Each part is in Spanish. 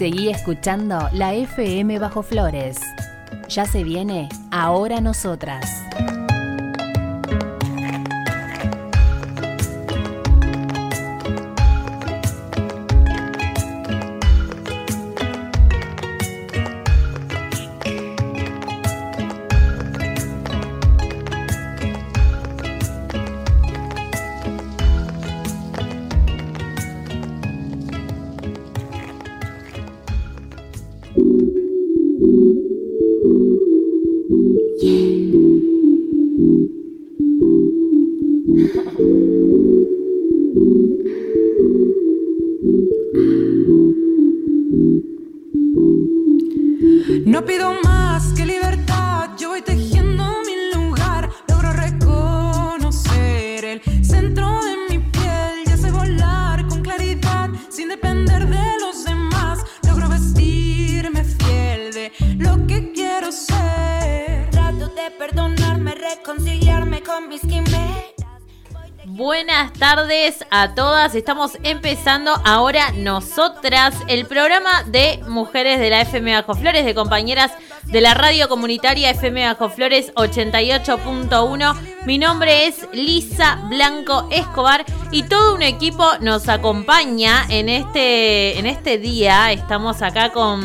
Seguí escuchando la FM Bajo Flores. Ya se viene Ahora Nosotras. A todas. Estamos empezando ahora nosotras el programa de mujeres de la FM Bajo Flores, de compañeras de la radio comunitaria FM Bajo Flores 88.1. Mi nombre es Lisa Blanco Escobar y todo un equipo nos acompaña en este, en este día. Estamos acá con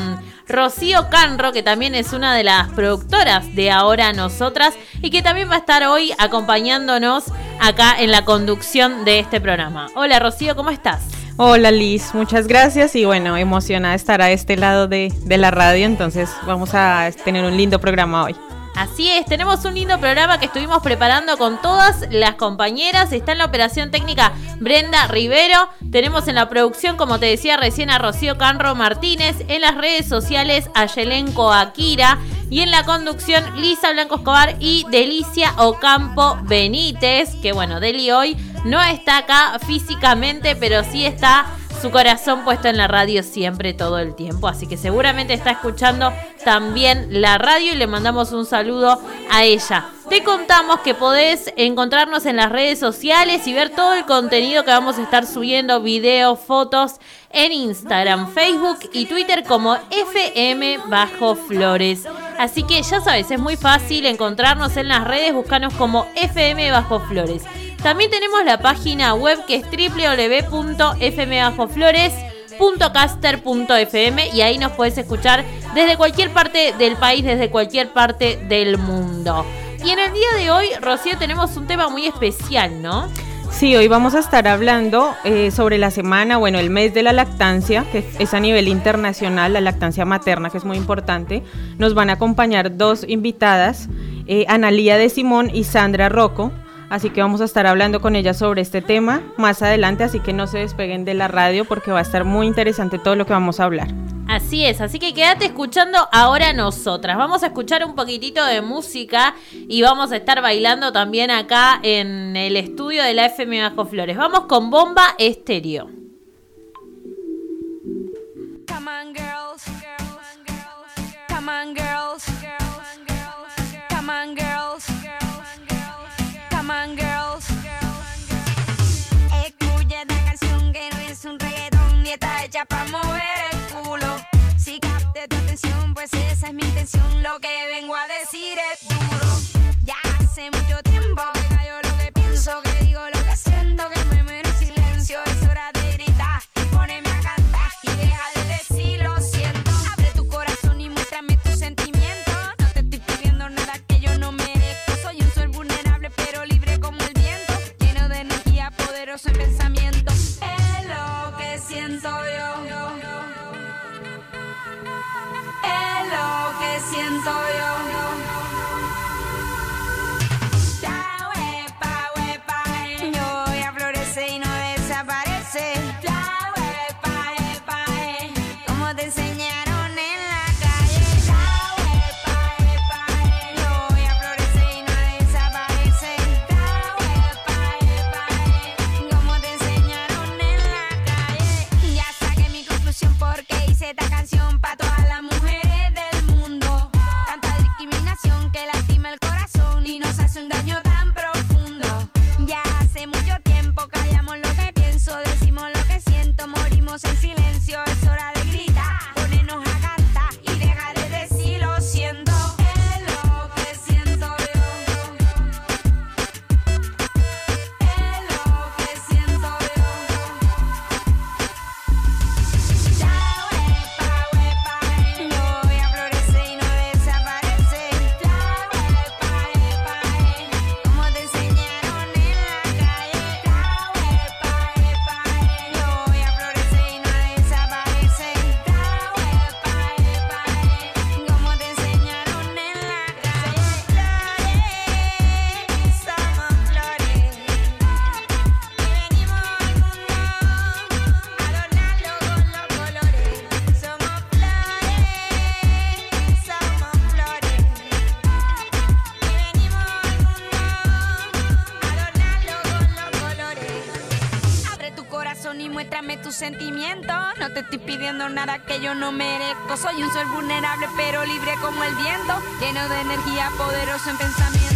Rocío Canro, que también es una de las productoras de Ahora Nosotras y que también va a estar hoy acompañándonos acá en la conducción de este programa. Hola Rocío, ¿cómo estás? Hola Liz, muchas gracias y bueno, emocionada estar a este lado de, de la radio, entonces vamos a tener un lindo programa hoy. Así es, tenemos un lindo programa que estuvimos preparando con todas las compañeras. Está en la operación técnica Brenda Rivero. Tenemos en la producción, como te decía recién, a Rocío Canro Martínez. En las redes sociales a Yelenko Akira. Y en la conducción Lisa Blanco Escobar y Delicia Ocampo Benítez. Que bueno, Deli hoy no está acá físicamente, pero sí está su corazón puesto en la radio siempre, todo el tiempo. Así que seguramente está escuchando también la radio y le mandamos un saludo a ella. Te contamos que podés encontrarnos en las redes sociales y ver todo el contenido que vamos a estar subiendo, videos, fotos en Instagram, Facebook y Twitter como FM Bajo Flores. Así que ya sabes, es muy fácil encontrarnos en las redes, buscanos como FM Bajo Flores. También tenemos la página web que es www.fmbajoflores.caster.fm y ahí nos puedes escuchar desde cualquier parte del país, desde cualquier parte del mundo. Y en el día de hoy, Rocío, tenemos un tema muy especial, ¿no? Sí, hoy vamos a estar hablando eh, sobre la semana, bueno, el mes de la lactancia, que es a nivel internacional, la lactancia materna, que es muy importante. Nos van a acompañar dos invitadas, eh, Analía de Simón y Sandra Rocco. Así que vamos a estar hablando con ellas sobre este tema más adelante, así que no se despeguen de la radio porque va a estar muy interesante todo lo que vamos a hablar. Así es, así que quédate escuchando ahora nosotras. Vamos a escuchar un poquitito de música y vamos a estar bailando también acá en el estudio de la FM Bajo Flores. Vamos con Bomba Estéreo. Come on, girls. Come on, girls. Come para mover el culo. Si capte tu atención, pues esa es mi intención. Lo que vengo a decir es duro. Estoy pidiendo nada que yo no merezco. Soy un sol vulnerable, pero libre como el viento. Lleno de energía, poderoso en pensamiento.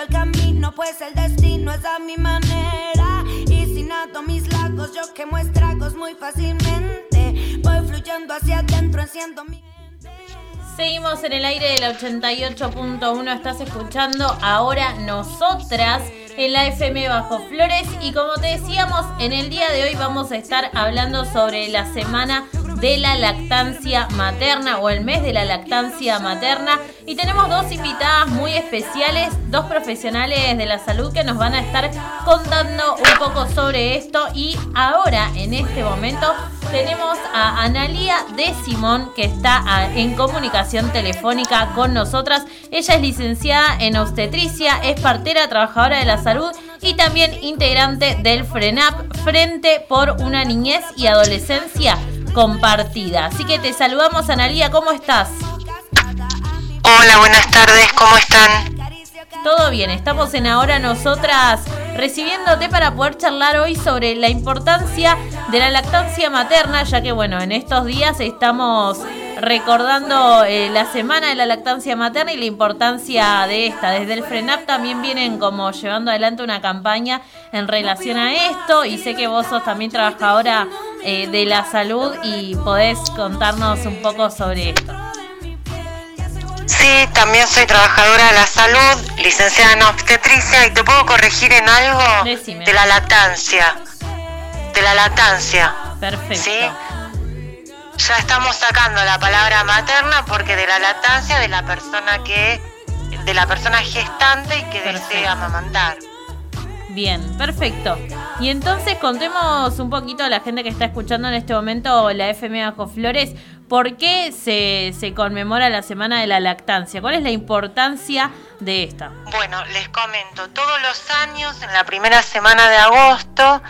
El camino, pues el destino es a mi manera. Y si nado mis lagos, yo quemo estragos muy fácilmente. Voy fluyendo hacia adentro, enciendo mi. Seguimos en el aire del 88.1, estás escuchando ahora nosotras en la FM Bajo Flores. Y como te decíamos, en el día de hoy vamos a estar hablando sobre la semana de la lactancia materna o el mes de la lactancia materna. Y tenemos dos invitadas muy especiales, dos profesionales de la salud que nos van a estar contando un poco sobre esto. Y ahora en este momento tenemos a Analia de Simón que está ah, en comunicación telefónica con nosotras. Ella es licenciada en obstetricia, es partera, trabajadora de la salud y también integrante del FRENAP, Frente por una Niñez y Adolescencia Compartida. Así que te saludamos, Analia, ¿cómo estás? Hola, buenas tardes, ¿cómo están? Todo bien, estamos en ahora nosotras recibiéndote para poder charlar hoy sobre la importancia de la lactancia materna, ya que bueno, en estos días estamos recordando eh, la semana de la lactancia materna y la importancia de esta. Desde el FRENAP también vienen como llevando adelante una campaña en relación a esto y sé que vos sos también trabajadora eh, de la salud y podés contarnos un poco sobre esto. Sí, también soy trabajadora de la salud, licenciada en obstetricia y te puedo corregir en algo Decime. de la lactancia. De la lactancia. Perfecto. ¿Sí? Ya estamos sacando la palabra materna porque de la lactancia de la persona que de la persona gestante y que Perfecto. desea amamantar. Bien, perfecto. Y entonces contemos un poquito a la gente que está escuchando en este momento la FM Bajo Flores, ¿por qué se, se conmemora la Semana de la Lactancia? ¿Cuál es la importancia de esta? Bueno, les comento, todos los años, en la primera semana de agosto,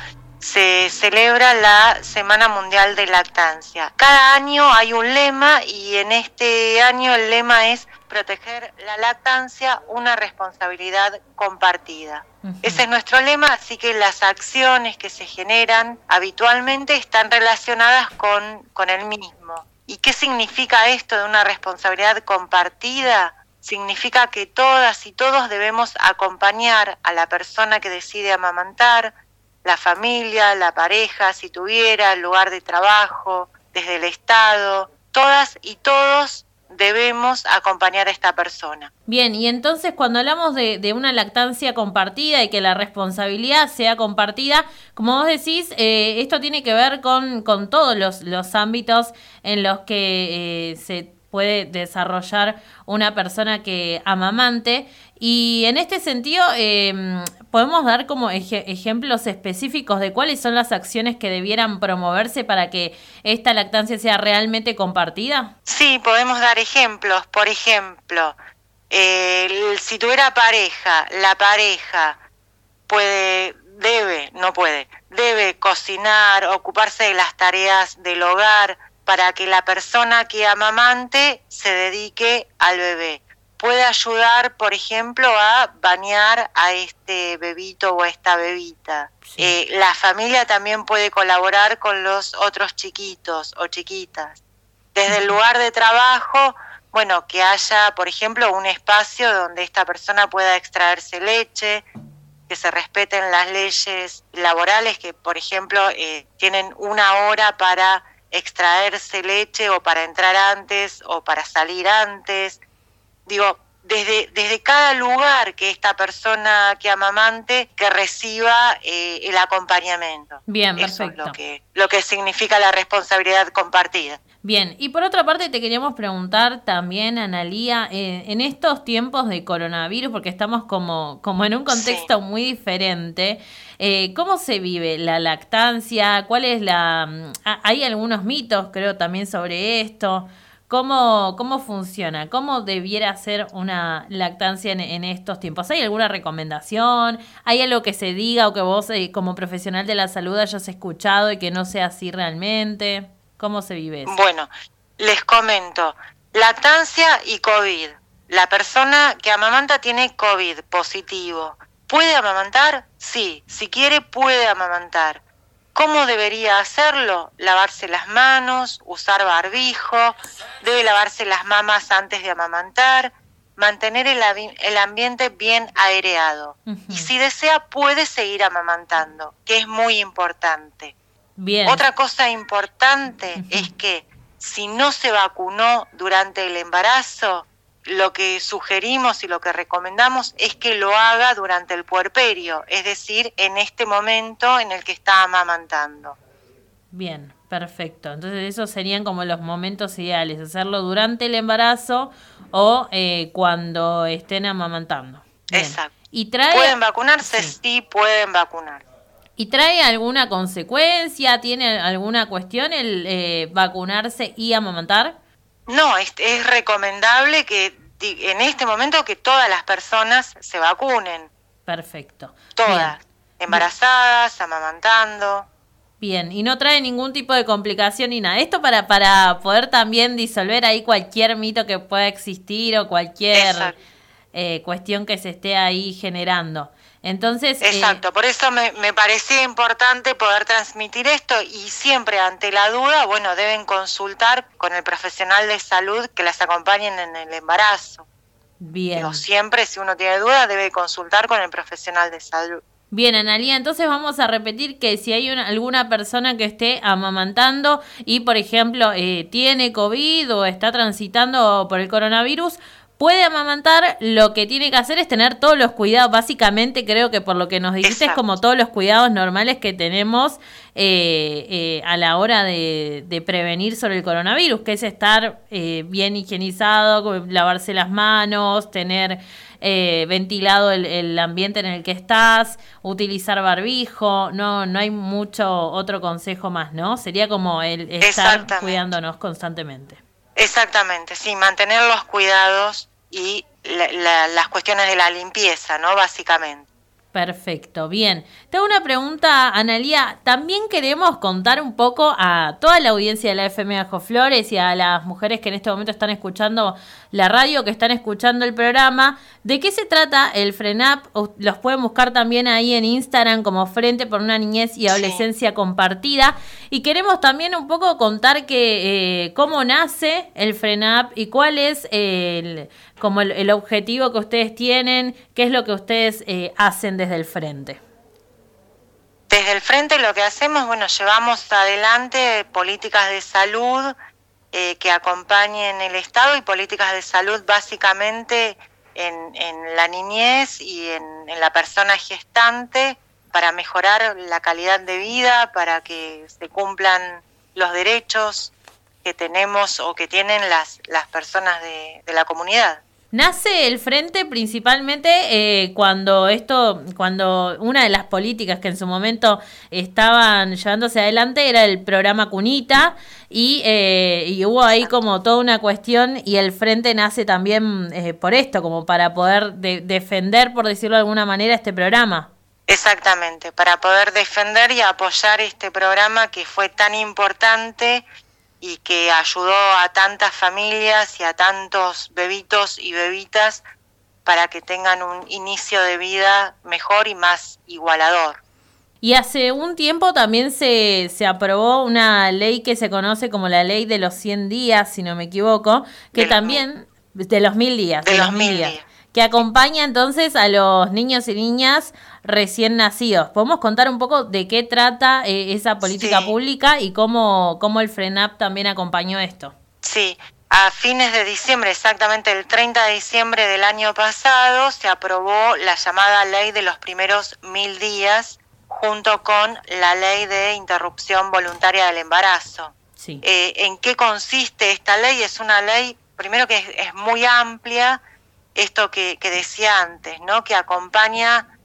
se celebra la Semana Mundial de Lactancia. Cada año hay un lema y en este año el lema es proteger la lactancia, una responsabilidad compartida. Ese es nuestro lema, así que las acciones que se generan habitualmente están relacionadas con, con el mismo. ¿Y qué significa esto de una responsabilidad compartida? Significa que todas y todos debemos acompañar a la persona que decide amamantar, la familia, la pareja, si tuviera, el lugar de trabajo, desde el Estado, todas y todos debemos acompañar a esta persona. Bien, y entonces cuando hablamos de, una lactancia compartida y que la responsabilidad sea compartida, como vos decís, eh, esto tiene que ver con, con todos los, los ámbitos en los que eh, se puede desarrollar una persona que amamante. Y en este sentido, eh, podemos dar como eje- ejemplos específicos de cuáles son las acciones que debieran promoverse para que esta lactancia sea realmente compartida. Sí, podemos dar ejemplos. Por ejemplo, eh, si tuviera pareja, la pareja puede, debe, no puede, debe cocinar, ocuparse de las tareas del hogar para que la persona que amamante se dedique al bebé. Puede ayudar, por ejemplo, a bañar a este bebito o a esta bebita. Sí. Eh, la familia también puede colaborar con los otros chiquitos o chiquitas. Desde el lugar de trabajo bueno, que haya, por ejemplo, un espacio donde esta persona pueda extraerse leche, que se respeten las leyes laborales, que, por ejemplo, eh, tienen una hora para extraerse leche o para entrar antes o para salir antes. Digo, desde, desde cada lugar que esta persona que amamante que reciba eh, el acompañamiento. Bien, Eso perfecto. es lo que, lo que significa la responsabilidad compartida. Bien, y por otra parte te queríamos preguntar también, Analía, eh, en estos tiempos de coronavirus, porque estamos como, como en un contexto muy diferente, eh, ¿cómo se vive la lactancia? ¿Cuál es la...? mm, ha- Hay algunos mitos, creo, también sobre esto. ¿Cómo, cómo funciona? ¿Cómo debiera ser una lactancia en, en estos tiempos? ¿Hay alguna recomendación? ¿Hay algo que se diga o que vos eh, como profesional de la salud hayas escuchado y que no sea así realmente? ¿Cómo se vive eso? Bueno, les comento, lactancia y COVID. La persona que amamanta tiene COVID positivo. ¿Puede amamantar? Sí, si quiere puede amamantar. ¿Cómo debería hacerlo? Lavarse las manos, usar barbijo, debe lavarse las mamas antes de amamantar, mantener el, el ambiente bien aireado. Y si desea puede seguir amamantando, que es muy importante. Bien. Otra cosa importante es que si no se vacunó durante el embarazo, lo que sugerimos y lo que recomendamos es que lo haga durante el puerperio, es decir, en este momento en el que está amamantando. Bien, perfecto. Entonces esos serían como los momentos ideales, hacerlo durante el embarazo o eh, cuando estén amamantando. Bien. Exacto. ¿Y trae, ¿Pueden vacunarse? Sí, pueden vacunar. ¿Y trae alguna consecuencia? ¿Tiene alguna cuestión el eh, vacunarse y amamantar? No, es, es recomendable que en este momento que todas las personas se vacunen, Perfecto. todas, embarazadas, amamantando. Bien, y no trae ningún tipo de complicación ni nada. Esto para, para poder también disolver ahí cualquier mito que pueda existir o cualquier eh, cuestión que se esté ahí generando. Entonces, eh, Exacto, por eso me, me parecía importante poder transmitir esto y siempre ante la duda, bueno, deben consultar con el profesional de salud que las acompañen en el embarazo. bien. Digo, siempre si uno tiene duda debe consultar con el profesional de salud. Bien, Analia, entonces vamos a repetir que si hay una- alguna persona que esté amamantando y, por ejemplo, eh, tiene COVID o está transitando por el coronavirus, puede amamantar, lo que tiene que hacer es tener todos los cuidados, básicamente creo que por lo que nos dijiste es como todos los cuidados normales que tenemos eh, eh, a la hora de, de prevenir sobre el coronavirus, que es estar eh, bien higienizado, lavarse las manos, tener eh, ventilado el, el ambiente en el que estás, utilizar barbijo, no, no hay mucho otro consejo más, ¿no? Sería como el estar cuidándonos constantemente. Exactamente, sí, mantener los cuidados y la- la- las cuestiones de la limpieza, ¿no? Básicamente. Perfecto, bien. Te hago una pregunta, Analía. También queremos contar un poco a toda la audiencia de la FM Bajo Flores y a las mujeres que en este momento están escuchando la radio, que están escuchando el programa, de qué se trata el FRENAP. Los pueden buscar también ahí en Instagram como Frente por una Niñez y Adolescencia Compartida. Y queremos también un poco contar que eh, cómo nace el FRENAP y cuál es el, como el, el objetivo que ustedes tienen, qué es lo que ustedes eh, hacen desde el frente. Desde el frente lo que hacemos, bueno, llevamos adelante políticas de salud eh, que acompañen el Estado y políticas de salud básicamente en, la niñez y en, la persona gestante para mejorar la calidad de vida, para que se cumplan los derechos que tenemos o que tienen las, las personas de la comunidad. Nace el frente principalmente eh, cuando esto, cuando una de las políticas que en su momento estaban llevándose adelante era el programa Cunita y, eh, y hubo ahí como toda una cuestión y el frente nace también eh, por esto, como para poder de- defender, por decirlo de alguna manera, este programa. Exactamente, para poder defender y apoyar este programa que fue tan importante y que ayudó a tantas familias y a tantos bebitos y bebitas para que tengan un inicio de vida mejor y más igualador. Y hace un tiempo también se, se aprobó una ley que se conoce como la ley de los 100 días, si no me equivoco, que De los también, de los mil días. De los mil días. Que acompaña entonces a los niños y niñas recién nacidos. ¿Podemos contar un poco de qué trata eh, esa política Sí. pública y cómo, cómo el FRENAP también acompañó esto? Sí, a fines de diciembre, exactamente el 30 de diciembre del año pasado, se aprobó la llamada ley de los primeros mil días junto con la ley de interrupción voluntaria del embarazo. Sí. Eh, ¿En qué consiste esta ley? Es una ley, primero que es, es muy amplia, esto que, decía antes, ¿no? Que acompaña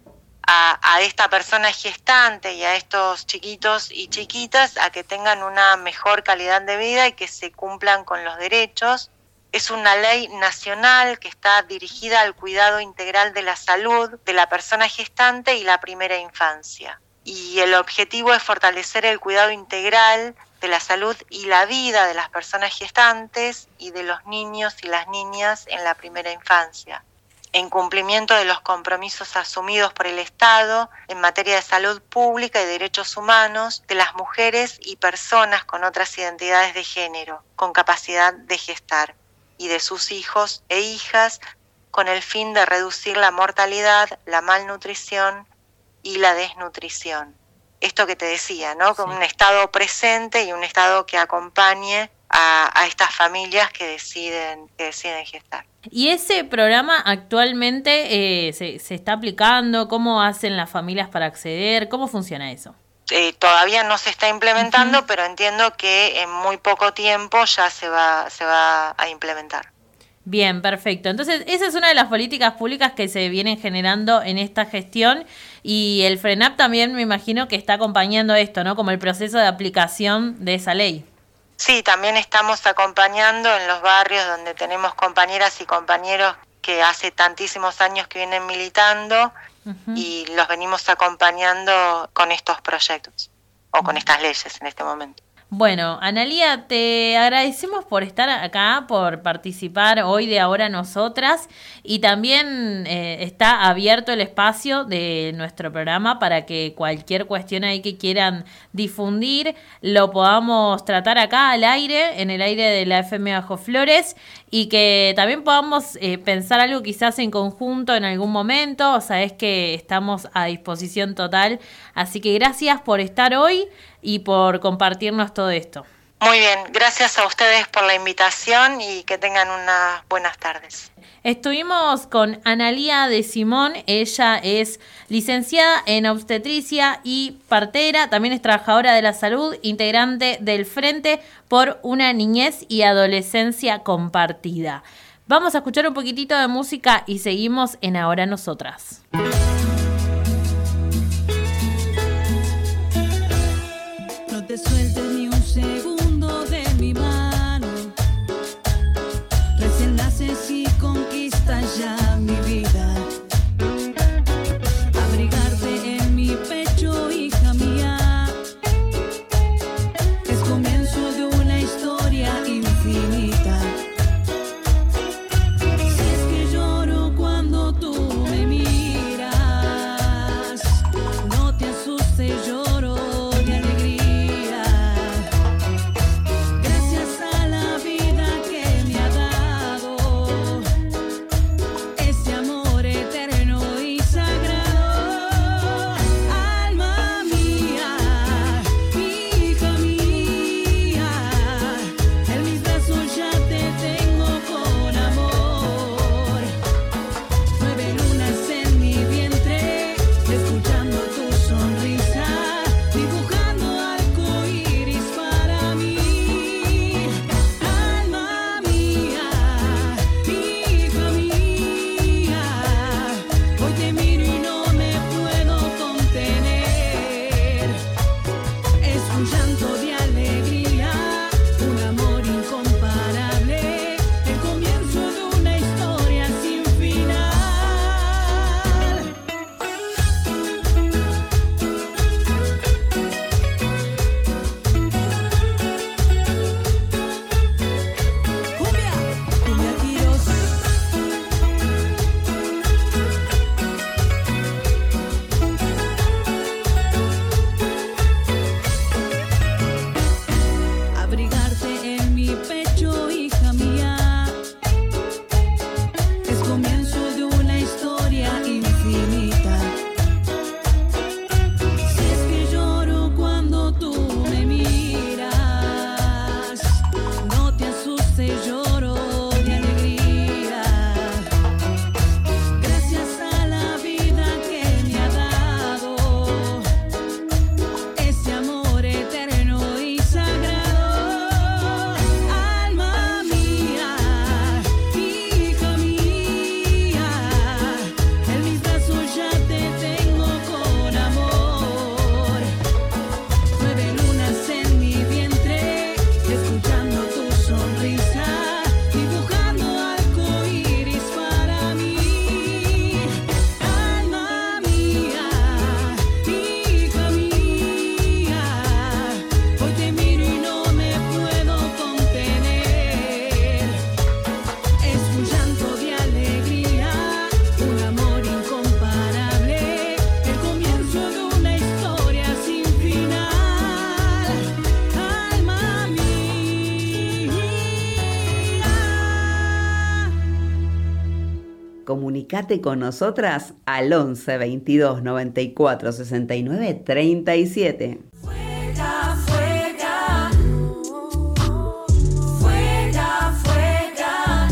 a, a esta persona gestante y a estos chiquitos y chiquitas a que tengan una mejor calidad de vida y que se cumplan con los derechos. Es una ley nacional que está dirigida al cuidado integral de la salud de la persona gestante y la primera infancia. Y el objetivo es fortalecer el cuidado integral de la salud y la vida de las personas gestantes y de los niños y las niñas en la primera infancia en cumplimiento de los compromisos asumidos por el Estado en materia de salud pública y derechos humanos de las mujeres y personas con otras identidades de género, con capacidad de gestar, y de sus hijos e hijas, con el fin de reducir la mortalidad, la malnutrición y la desnutrición. Esto que te decía, ¿no? Con Sí. un Estado presente y un Estado que acompañe a, a estas familias que deciden, que deciden gestar. ¿Y ese programa actualmente eh, se, se está aplicando? ¿Cómo hacen las familias para acceder? ¿Cómo funciona eso? eh, todavía no se está implementando, pero entiendo que en muy poco tiempo ya se va, se va a implementar. Bien, perfecto. Entonces, esa es una de las políticas públicas que se vienen generando en esta gestión y el FRENAP también me imagino que está acompañando esto, ¿no? Como el proceso de aplicación de esa ley. Sí, también estamos acompañando en los barrios donde tenemos compañeras y compañeros que hace tantísimos años que vienen militando y los venimos acompañando con estos proyectos o con estas leyes en este momento. Bueno, Analía, te agradecemos por estar acá, por participar hoy de Ahora Nosotras y también eh, está abierto el espacio de nuestro programa para que cualquier cuestión ahí que quieran difundir lo podamos tratar acá al aire, en el aire de la FM Bajo Flores y que también podamos eh, pensar algo quizás en conjunto en algún momento, o sea, es que estamos a disposición total, así que gracias por estar hoy y por compartirnos todo esto. Muy bien, gracias a ustedes por la invitación y que tengan unas buenas tardes. Estuvimos con Analía de Simón, ella es licenciada en obstetricia y partera, también es trabajadora de la salud, integrante del Frente por una niñez y adolescencia compartida. Vamos a escuchar un poquitito de música y seguimos en Ahora Nosotras. Comunicate con nosotras al 11 22 94 69 37. Fuega, fuega. Fuega, fuega.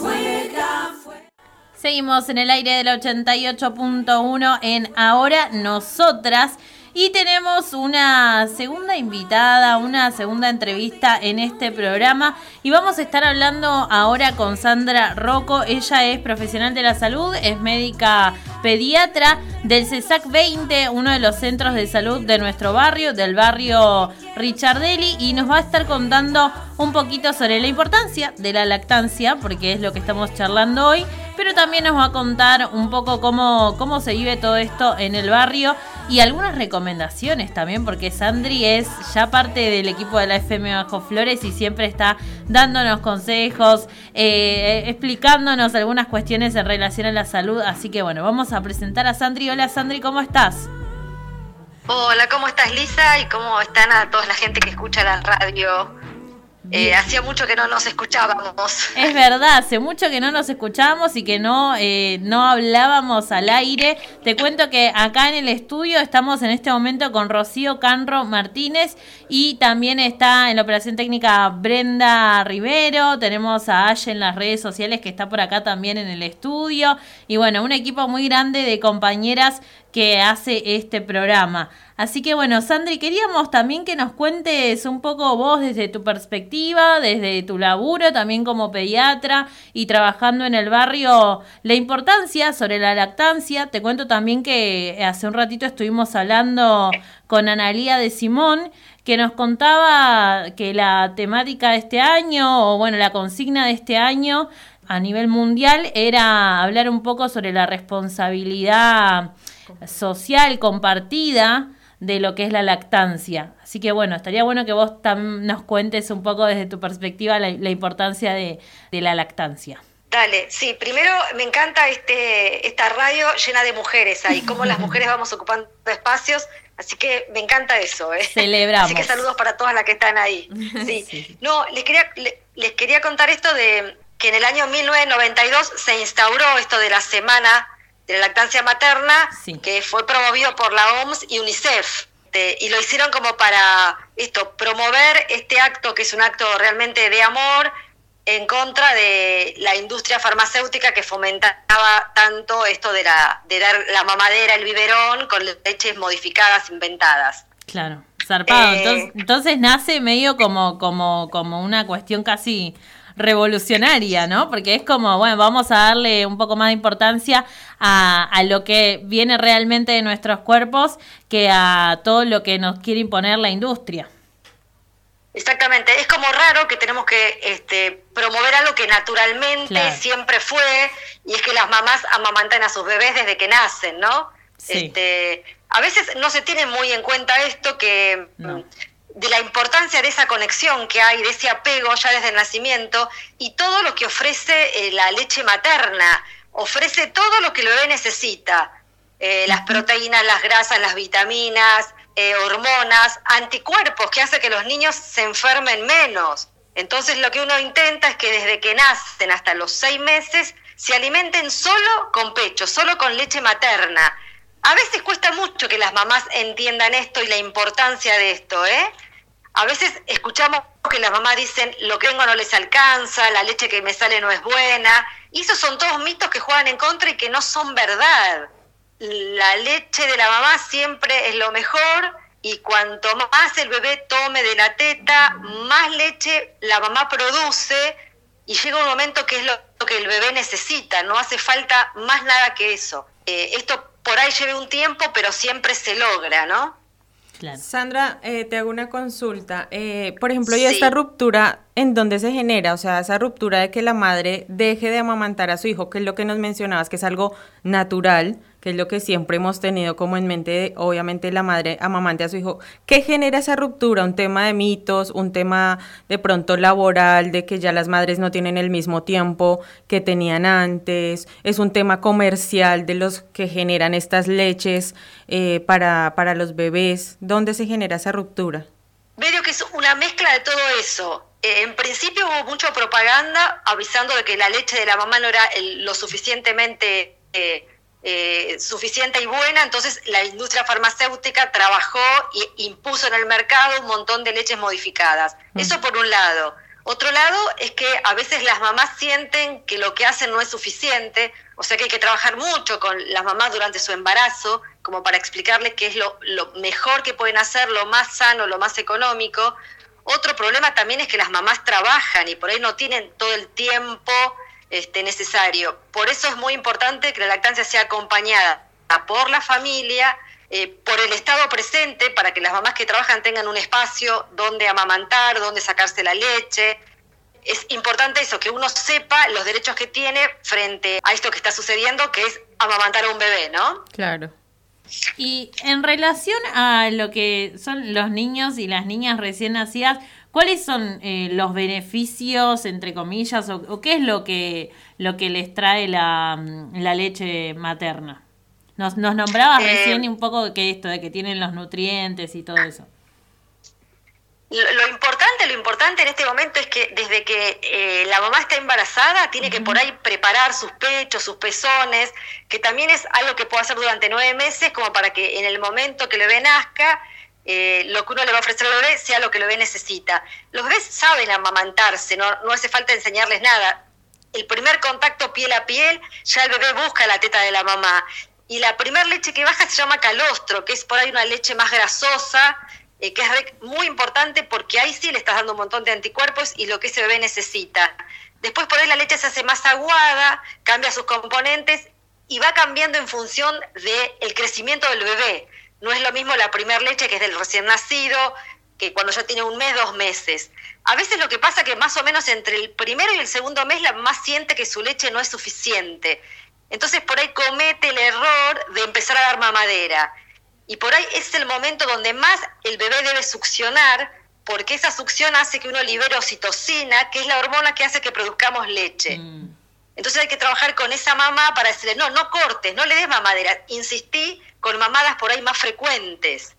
Fuega, fuega. Seguimos en el aire del 88.1 en Ahora Nosotras. Y tenemos una segunda invitada, una segunda entrevista en este programa. Y vamos a estar hablando ahora con Sandra Rocco. Ella es profesional de la salud, es médica pediatra del CESAC 20, uno de los centros de salud de nuestro barrio, del barrio Richardelli. Y nos va a estar contando un poquito sobre la importancia de la lactancia, porque es lo que estamos charlando hoy. Pero también nos va a contar un poco cómo, cómo se vive todo esto en el barrio y algunas recomendaciones también, porque Sandri es ya parte del equipo de la FM Bajo Flores y siempre está dándonos consejos, eh, explicándonos algunas cuestiones en relación a la salud. Así que bueno, vamos a presentar a Sandri. Hola Sandri, ¿cómo estás? Hola, ¿cómo estás Lisa? ¿Y cómo están a toda la gente que escucha la radio? Eh, hacía mucho que no nos escuchábamos. Es verdad, hace mucho que no nos escuchábamos y que no, eh, no hablábamos al aire. Te cuento que acá en el estudio estamos en este momento con Rocío Canro Martínez y también está en la operación técnica Brenda Rivero. Tenemos a Ash en las redes sociales que está por acá también en el estudio. Y bueno, un equipo muy grande de compañeras que hace este programa. Así que bueno, Sandri, queríamos también que nos cuentes un poco vos desde tu perspectiva, desde tu laburo, también como pediatra y trabajando en el barrio, la importancia sobre la lactancia. Te cuento también que hace un ratito estuvimos hablando con Analía de Simón, que nos contaba que la temática de este año, o bueno, la consigna de este año a nivel mundial era hablar un poco sobre la responsabilidad social compartida de lo que es la lactancia. Así que bueno, estaría bueno que vos nos cuentes un poco desde tu perspectiva la, la importancia de, de, la lactancia. Dale, sí, primero me encanta este, esta radio llena de mujeres ahí, cómo las mujeres vamos ocupando espacios, así que me encanta eso. ¿eh? Celebramos. Así que saludos para todas las que están ahí. Sí. sí. No, les quería, les quería contar esto de que en el año 1992 se instauró esto de la semana de la lactancia materna, sí. que fue promovido por la OMS y UNICEF. Y lo hicieron como para esto, promover este acto que es un acto realmente de amor en contra de la industria farmacéutica que fomentaba tanto esto de, la, de dar la mamadera, el biberón, con leches modificadas, inventadas. Claro, zarpado. Eh, entonces, entonces nace medio como, como, como una cuestión casi revolucionaria, ¿no? Porque es como, bueno, vamos a darle un poco más de importancia a, a, lo que viene realmente de nuestros cuerpos que a todo lo que nos quiere imponer la industria. Exactamente, es como raro que tenemos que este, promover algo que naturalmente claro. siempre fue, y es que las mamás amamantan a sus bebés desde que nacen, ¿no? Sí. Este, a veces no se tiene muy en cuenta esto que... No de la importancia de esa conexión que hay, de ese apego ya desde el nacimiento y todo lo que ofrece eh, la leche materna, ofrece todo lo que el bebé necesita, eh, las proteínas, las grasas, las vitaminas, eh, hormonas, anticuerpos, que hace que los niños se enfermen menos. Entonces lo que uno intenta es que desde que nacen hasta los seis meses se alimenten solo con pecho, solo con leche materna a veces cuesta mucho que las mamás entiendan esto y la importancia de esto, ¿eh? A veces escuchamos que las mamás dicen, lo que vengo no les alcanza, la leche que me sale no es buena, y esos son todos mitos que juegan en contra y que no son verdad. La leche de la mamá siempre es lo mejor y cuanto más el bebé tome de la teta, más leche la mamá produce y llega un momento que es lo que el bebé necesita, no hace falta más nada que eso. Eh, esto por ahí lleve un tiempo, pero siempre se logra, ¿no? Claro. Sandra, eh, te hago una consulta. Eh, por ejemplo, ¿y sí. esta ruptura en dónde se genera? O sea, esa ruptura de que la madre deje de amamantar a su hijo, que es lo que nos mencionabas, que es algo natural, que es lo que siempre hemos tenido como en mente, obviamente la madre amamante a su hijo. ¿Qué genera esa ruptura? ¿Un tema de mitos? ¿Un tema de pronto laboral, de que ya las madres no tienen el mismo tiempo que tenían antes? ¿Es un tema comercial de los que generan estas leches eh, para, para los bebés? ¿Dónde se genera esa ruptura? Veo que es una mezcla de todo eso. eh, en principio hubo mucha propaganda avisando de que la leche de la mamá no era lo suficientemente eh, eh, suficiente y buena, entonces la industria farmacéutica trabajó e impuso en el mercado un montón de leches modificadas. Eso por un lado. Otro lado es que a veces las mamás sienten que lo que hacen no es suficiente, o sea que hay que trabajar mucho con las mamás durante su embarazo, como para explicarles qué es lo, lo mejor que pueden hacer, lo más sano, lo más económico. Otro problema también es que las mamás trabajan y por ahí no tienen todo el tiempo este, necesario. Por eso es muy importante que la lactancia sea acompañada por la familia, eh, por el estado presente, para que las mamás que trabajan tengan un espacio donde amamantar, donde sacarse la leche. Es importante eso, que uno sepa los derechos que tiene frente a esto que está sucediendo, que es amamantar a un bebé, ¿no? Claro. Y en relación a lo que son los niños y las niñas recién nacidas, ¿cuáles son eh, los beneficios, entre comillas, o, o qué es lo que, lo que les trae la, mm, la leche materna? Nos, nos nombrabas Eh, recién un poco que esto, de que tienen los nutrientes y todo eso. Lo, lo importante, lo importante en este momento es que desde que eh, la mamá está embarazada, tiene que por ahí preparar sus pechos, sus pezones, que también es algo que puede hacer durante nueve meses, como para que en el momento que el bebé nazca, eh, lo que uno le va a ofrecer al bebé sea lo que el bebé necesita. Los bebés saben amamantarse, no, no hace falta enseñarles nada. El primer contacto piel a piel, ya el bebé busca la teta de la mamá. Y la primer leche que baja se llama calostro, que es por ahí una leche más grasosa, eh, que es muy importante porque ahí sí le estás dando un montón de anticuerpos y lo que ese bebé necesita. Después por ahí la leche se hace más aguada, cambia sus componentes y va cambiando en función del crecimiento del bebé. No es lo mismo la primer leche que es del recién nacido, que cuando ya tiene un mes, dos meses. A veces lo que pasa que más o menos entre el primero y el segundo mes la mamá siente que su leche no es suficiente. Entonces por ahí comete el error de empezar a dar mamadera. Y por ahí es el momento donde más el bebé debe succionar, porque esa succión hace que uno libere oxitocina, que es la hormona que hace que produzcamos leche. Entonces hay que trabajar con esa mamá para decirle, no, no cortes, no le des mamadera. Insistí con mamadas por ahí más frecuentes.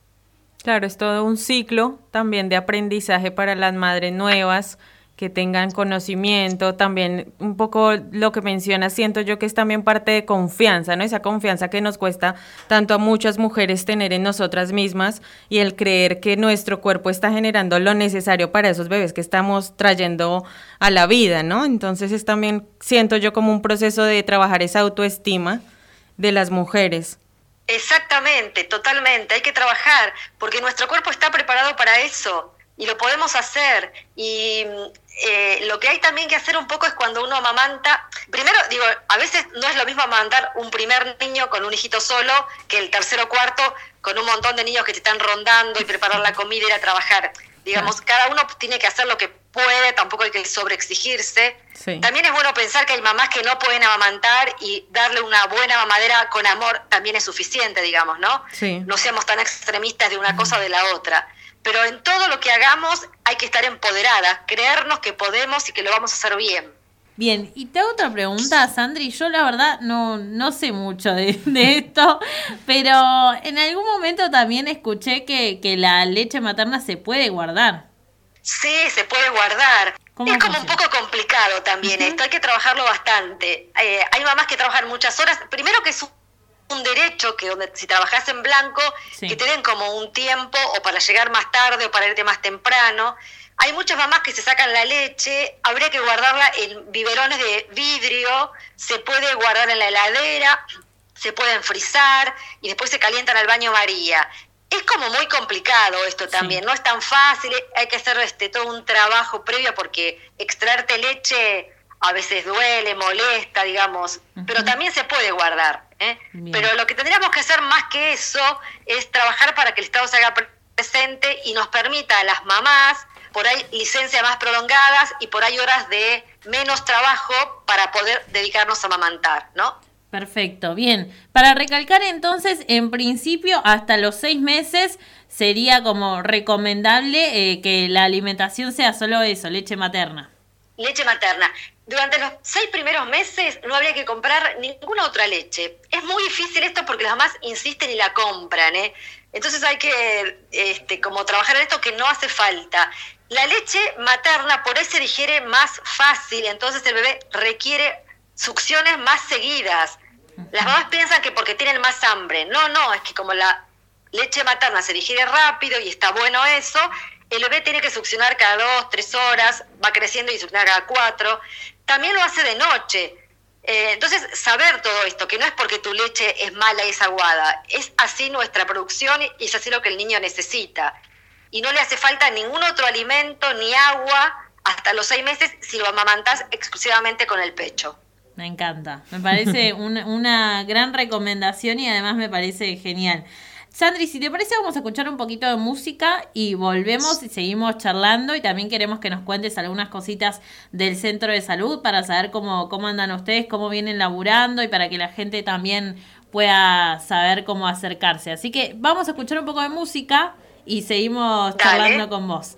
Claro, es todo un ciclo también de aprendizaje para las madres nuevas que tengan conocimiento, también un poco lo que menciona, siento yo que es también parte de confianza, ¿no? Esa confianza que nos cuesta tanto a muchas mujeres tener en nosotras mismas y el creer que nuestro cuerpo está generando lo necesario para esos bebés que estamos trayendo a la vida, ¿no? Entonces es también, siento yo como un proceso de trabajar esa autoestima de las mujeres. Exactamente, totalmente. Hay que trabajar porque nuestro cuerpo está preparado para eso y lo podemos hacer. Y eh, lo que hay también que hacer un poco es cuando uno amamanta. Primero, digo, a veces no es lo mismo amamantar un primer niño con un hijito solo que el tercero o cuarto con un montón de niños que te están rondando y preparar la comida y ir a trabajar. Digamos, cada uno tiene que hacer lo que puede, tampoco hay que sobreexigirse. Sí. También es bueno pensar que hay mamás que no pueden amamantar y darle una buena mamadera con amor también es suficiente, digamos, ¿no? Sí. No seamos tan extremistas de una cosa o de la otra. Pero en todo lo que hagamos hay que estar empoderada, creernos que podemos y que lo vamos a hacer bien. Bien, y te hago otra pregunta, Sandri. Yo la verdad no, no sé mucho de, de esto, pero en algún momento también escuché que, que la leche materna se puede guardar. Sí, se puede guardar. ¿Cómo Es como un poco complicado también esto, hay que trabajarlo bastante. Eh, hay mamás que trabajan muchas horas. Primero que es un- derecho que donde si trabajas en blanco, Sí. que te den como un tiempo o para llegar más tarde o para irte más temprano. Hay muchas mamás que se sacan la leche, habría que guardarla en biberones de vidrio, se puede guardar en la heladera, se pueden frizar y después se calientan al baño María. Es como muy complicado esto también, no es tan fácil, hay que hacer este todo un trabajo previo porque extraerte leche a veces duele, molesta, digamos, pero también se puede guardar. ¿Eh? Pero lo que tendríamos que hacer más que eso es trabajar para que el Estado se haga presente y nos permita a las mamás por ahí licencias más prolongadas y por ahí horas de menos trabajo para poder dedicarnos a amamantar, ¿no? Perfecto, bien. Para recalcar entonces, en principio, hasta los seis meses sería como recomendable eh, que la alimentación sea solo eso, leche materna. Leche materna. Durante los seis primeros meses no habría que comprar ninguna otra leche. Es muy difícil esto porque las mamás insisten y la compran, ¿eh? Entonces hay que, este, como trabajar en esto que no hace falta. La leche materna por ahí se digiere más fácil, entonces el bebé requiere succiones más seguidas. Las mamás piensan que porque tienen más hambre. No, no, es que como la leche materna se digiere rápido y está bueno eso, el bebé tiene que succionar cada dos, tres horas, va creciendo y succiona cada cuatro. También lo hace de noche. Eh, entonces, saber todo esto, que no es porque tu leche es mala y es aguada, es así nuestra producción y es así lo que el niño necesita. Y no le hace falta ningún otro alimento ni agua hasta los seis meses si lo amamantás exclusivamente con el pecho. Me encanta. Me parece una, una gran recomendación y además me parece genial. Sandri, si te parece, vamos a escuchar un poquito de música y volvemos y seguimos charlando. Y también queremos que nos cuentes algunas cositas del centro de salud para saber cómo, cómo andan ustedes, cómo vienen laburando y para que la gente también pueda saber cómo acercarse. Así que vamos a escuchar un poco de música y seguimos charlando con vos.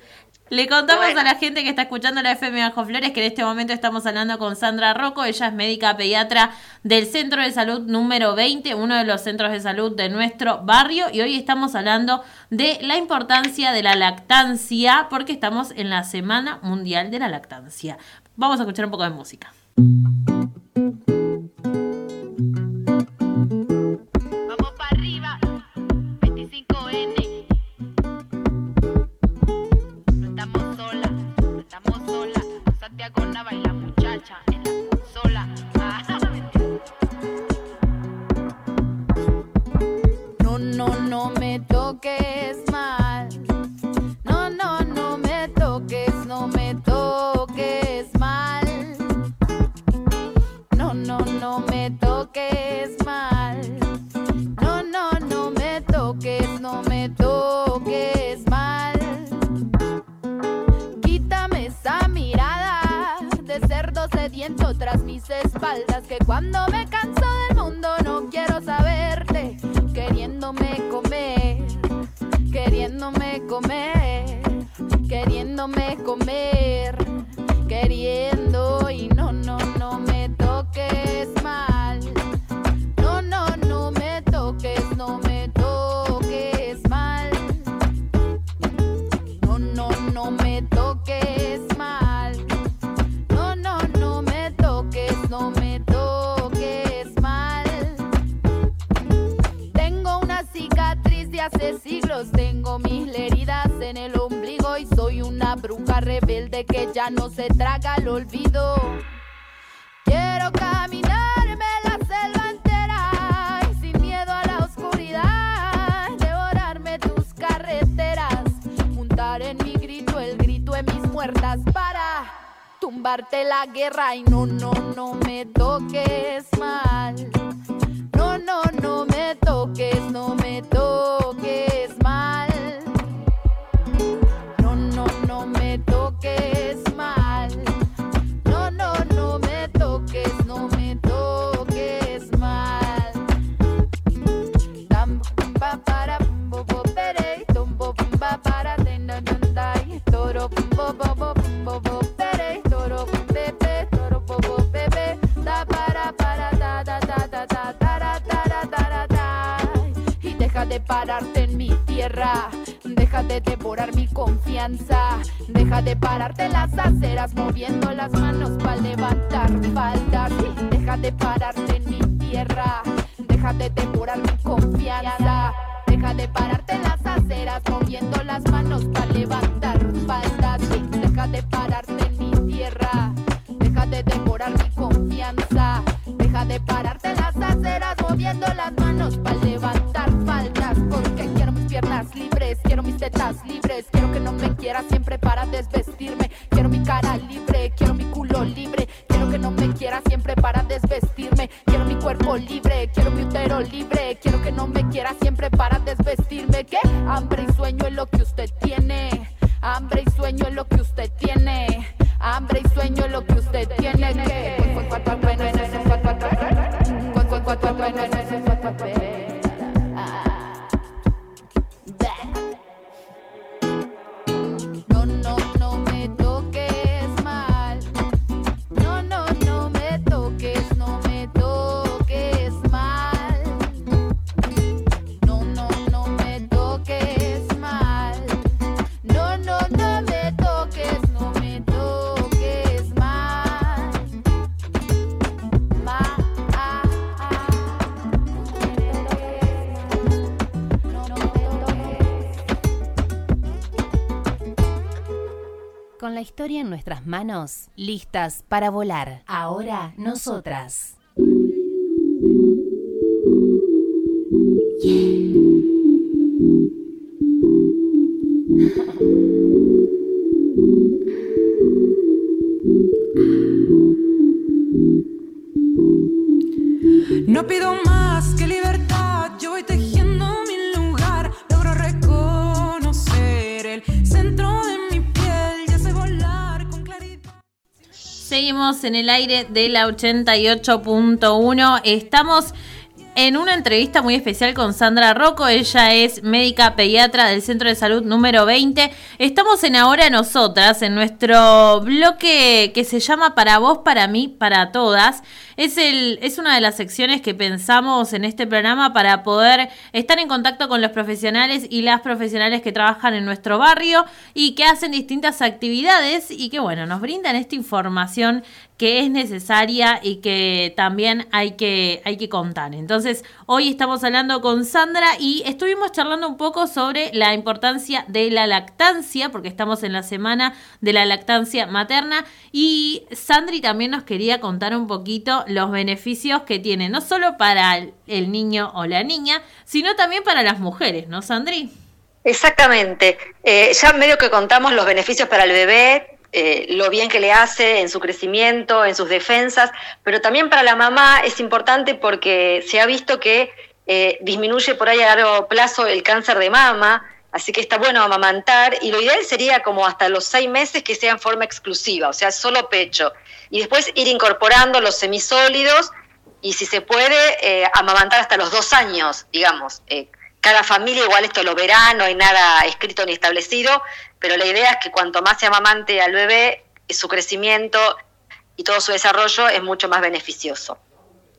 Le contamos a la gente que está escuchando la FM Bajo Flores que en este momento estamos hablando con Sandra Rocco. Ella es médica pediatra del Centro de Salud número 20, uno de los centros de salud de nuestro barrio. Y hoy estamos hablando de la importancia de la lactancia porque estamos en la Semana Mundial de la Lactancia. Vamos a escuchar un poco de música. Espaldas. Que cuando me canso del mundo no quiero saberte. Queriéndome comer, queriéndome comer, queriéndome comer, queriendo y rebelde que ya no se traga el olvido. Quiero caminarme la selva entera y sin miedo a la oscuridad, devorarme tus carreteras, juntar en mi grito el grito en mis muertas para tumbarte la guerra y no, no, no me toques mal. No, no, no me toques, no me toques mal. De pararte en mi tierra, deja de devorar mi confianza, deja de pararte las aceras moviendo las manos para levantar faldas. Deja de pararte en mi tierra, deja de devorar mi confianza, deja de pararte las aceras moviendo las manos para levantar faldas. Deja de pararte en mi tierra, deja de devorar mi confianza, deja de pararte las aceras moviendo las manos piernas libres, quiero mis tetas libres, quiero que no me quieras siempre para desvestirme, quiero mi cara libre, quiero mi culo libre, quiero que no me quieras siempre para desvestirme, quiero mi cuerpo libre, quiero mi útero libre, quiero que no me quieras siempre para desvestirme. Que hambre y sueño es lo que usted tiene, hambre y sueño es lo que usted en nuestras manos, listas para volar. Ahora nosotras. No pido más que libertad, yo voy tejiendo Seguimos en el aire de la 88.1. Estamos en una entrevista muy especial con Sandra Rocco. Ella es médica pediatra del Centro de Salud número 20. Estamos en Ahora Nosotras, en nuestro bloque que se llama Para vos, para mí, para todas. Es, el, es una de las secciones que pensamos en este programa para poder estar en contacto con los profesionales y las profesionales que trabajan en nuestro barrio y que hacen distintas actividades y que, bueno, nos brindan esta información que es necesaria y que también hay que, hay que contar. Entonces, hoy estamos hablando con Sandra y estuvimos charlando un poco sobre la importancia de la lactancia, porque estamos en la semana de la lactancia materna y Sandri también nos quería contar un poquito los beneficios que tiene, no solo para el, el niño o la niña, sino también para las mujeres, ¿no, Sandri? Exactamente. Eh, ya medio que contamos los beneficios para el bebé, eh, lo bien que le hace en su crecimiento, en sus defensas, pero también para la mamá es importante porque se ha visto que eh, disminuye por ahí a largo plazo el cáncer de mama, así que está bueno amamantar y lo ideal sería como hasta los seis meses que sea en forma exclusiva, o sea, solo pecho, y después ir incorporando los semisólidos y si se puede eh, amamantar hasta los dos años, digamos. Eh, cada familia igual esto lo verá, no hay nada escrito ni establecido, pero la idea es que cuanto más se amamante al bebé, su crecimiento y todo su desarrollo es mucho más beneficioso.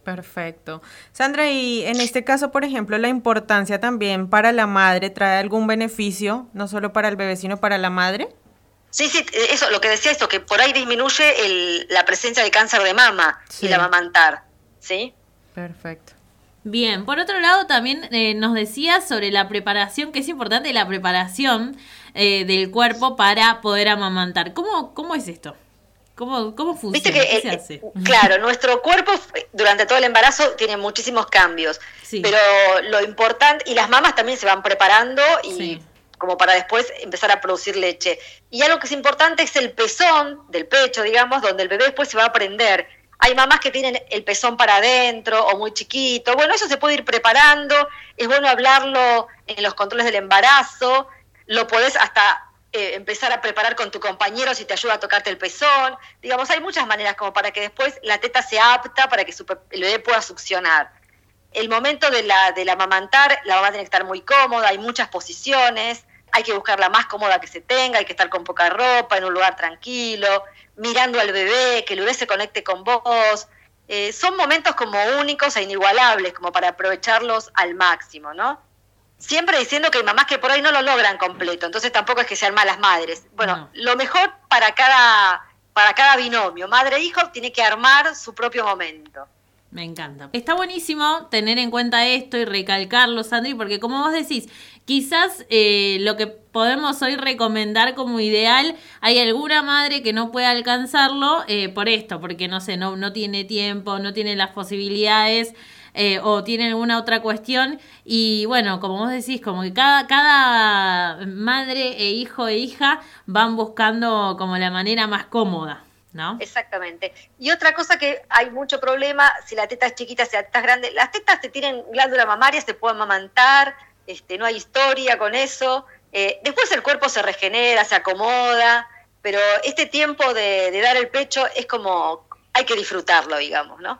Perfecto. Sandra, y en este caso, por ejemplo, la importancia también para la madre, ¿trae algún beneficio, no solo para el bebé, sino para la madre? Sí, sí, eso, lo que decía esto, que por ahí disminuye el, la presencia de cáncer de mama Sí. y la amamantar, ¿sí? Perfecto. Bien, por otro lado también eh, nos decías sobre la preparación, que es importante la preparación eh, del cuerpo para poder amamantar. ¿Cómo, cómo es esto? ¿Cómo, cómo Viste funciona? que, ¿Qué se eh, hace? claro, nuestro cuerpo eh, durante todo el embarazo tiene muchísimos cambios, Sí. pero lo importante, y las mamás también se van preparando y Sí. como para después empezar a producir leche. Y algo que es importante es el pezón del pecho, digamos, donde el bebé después se va a prender. Hay mamás que tienen el pezón para adentro o muy chiquito. Bueno, eso se puede ir preparando. Es bueno hablarlo en los controles del embarazo. Lo podés hasta eh, empezar a preparar con tu compañero si te ayuda a tocarte el pezón. Digamos, hay muchas maneras como para que después la teta sea apta para que su el bebé pueda succionar. El momento de la, del amamantar, la mamá tiene que estar muy cómoda, hay muchas posiciones, hay que buscar la más cómoda que se tenga, hay que estar con poca ropa, en un lugar tranquilo, mirando al bebé, que el bebé se conecte con vos. Eh, son momentos como únicos e inigualables, como para aprovecharlos al máximo, ¿no? Siempre diciendo que hay mamás que por ahí no lo logran completo, entonces tampoco es que sean malas madres. Bueno, No. lo mejor para cada, para cada binomio, madre e hijo, tiene que armar su propio momento. Me encanta. Está buenísimo tener en cuenta esto y recalcarlo, Sandri, porque como vos decís, quizás eh, lo que podemos hoy recomendar como ideal, hay alguna madre que no puede alcanzarlo eh, por esto, porque no sé, no, no tiene tiempo, no tiene las posibilidades. eh, o tiene alguna otra cuestión y bueno, como vos decís, como que cada, cada madre e hijo e hija van buscando como la manera más cómoda, ¿no? Exactamente. Y otra cosa que hay mucho problema, si la teta es chiquita, si la teta es grande, las tetas te tienen glándula mamaria, se pueden amamantar, este, no hay historia con eso. Eh, después el cuerpo se regenera, se acomoda, pero este tiempo de, de dar el pecho es como, hay que disfrutarlo, digamos, ¿no?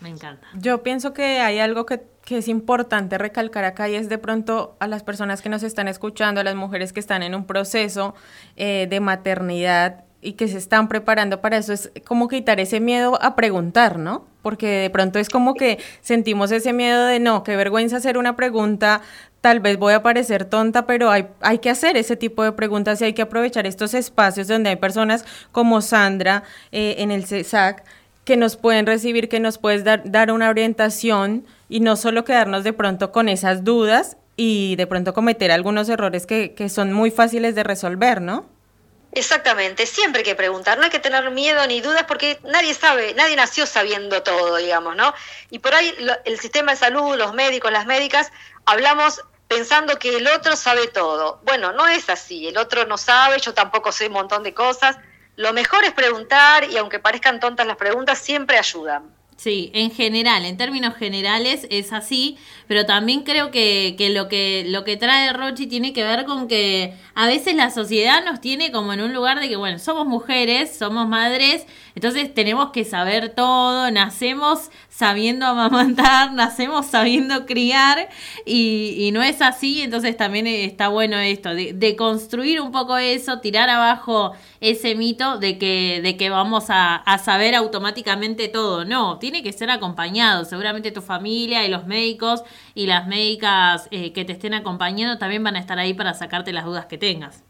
Me encanta. Yo pienso que hay algo que, que es importante recalcar acá y es de pronto a las personas que nos están escuchando, a las mujeres que están en un proceso eh, de maternidad y que se están preparando para eso, es como quitar ese miedo a preguntar, ¿no? Porque de pronto es como que sentimos ese miedo de no, qué vergüenza hacer una pregunta, tal vez voy a parecer tonta, pero hay, hay que hacer ese tipo de preguntas y hay que aprovechar estos espacios donde hay personas como Sandra eh, en el CESAC que nos pueden recibir, que nos puedes dar, una orientación y no solo quedarnos de pronto con esas dudas y de pronto cometer algunos errores que, que son muy fáciles de resolver, ¿no? Exactamente, siempre hay que preguntar, no hay que tener miedo ni dudas porque nadie sabe, nadie nació sabiendo todo, digamos, ¿no? Y por ahí lo- el sistema de salud, los médicos, las médicas, hablamos pensando que el otro sabe todo. Bueno, no es así, el otro no sabe, yo tampoco sé un montón de cosas. Lo mejor es preguntar y aunque parezcan tontas las preguntas, siempre ayudan. Sí, en general, en términos generales es así, pero también creo que, que lo que lo que trae Rochi tiene que ver con que a veces la sociedad nos tiene como en un lugar de que, bueno, somos mujeres, somos madres, entonces tenemos que saber todo, nacemos sabiendo amamantar, nacemos sabiendo criar y, y no es así, entonces también está bueno esto, de, de construir un poco eso, tirar abajo ese mito de que, de que vamos a, a saber automáticamente todo. No, tiene que ser acompañado. Seguramente tu familia y los médicos y las médicas eh, que te estén acompañando también van a estar ahí para sacarte las dudas que tengas.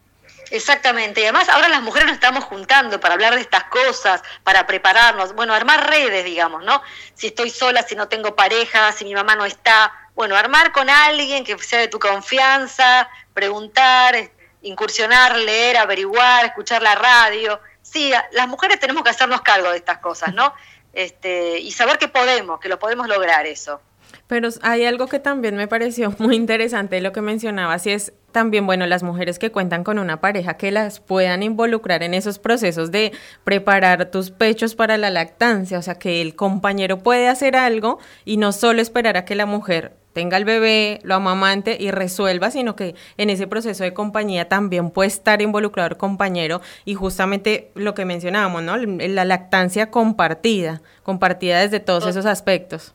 Exactamente, y además ahora las mujeres nos estamos juntando para hablar de estas cosas, para prepararnos, bueno, armar redes, digamos, ¿no? Si estoy sola, si no tengo pareja, si mi mamá no está, bueno, armar con alguien que sea de tu confianza, preguntar, incursionar, leer, averiguar, escuchar la radio. Sí, las mujeres tenemos que hacernos cargo de estas cosas, ¿no? Este, y saber que podemos, que lo podemos lograr eso. Pero hay algo que también me pareció muy interesante lo que mencionabas y es también, bueno, las mujeres que cuentan con una pareja que las puedan involucrar en esos procesos de preparar tus pechos para la lactancia, o sea, que el compañero puede hacer algo y no solo esperar a que la mujer tenga el bebé, lo amamante y resuelva, sino que en ese proceso de compañía también puede estar involucrado el compañero y justamente lo que mencionábamos, ¿no? La lactancia compartida, compartida desde todos esos aspectos.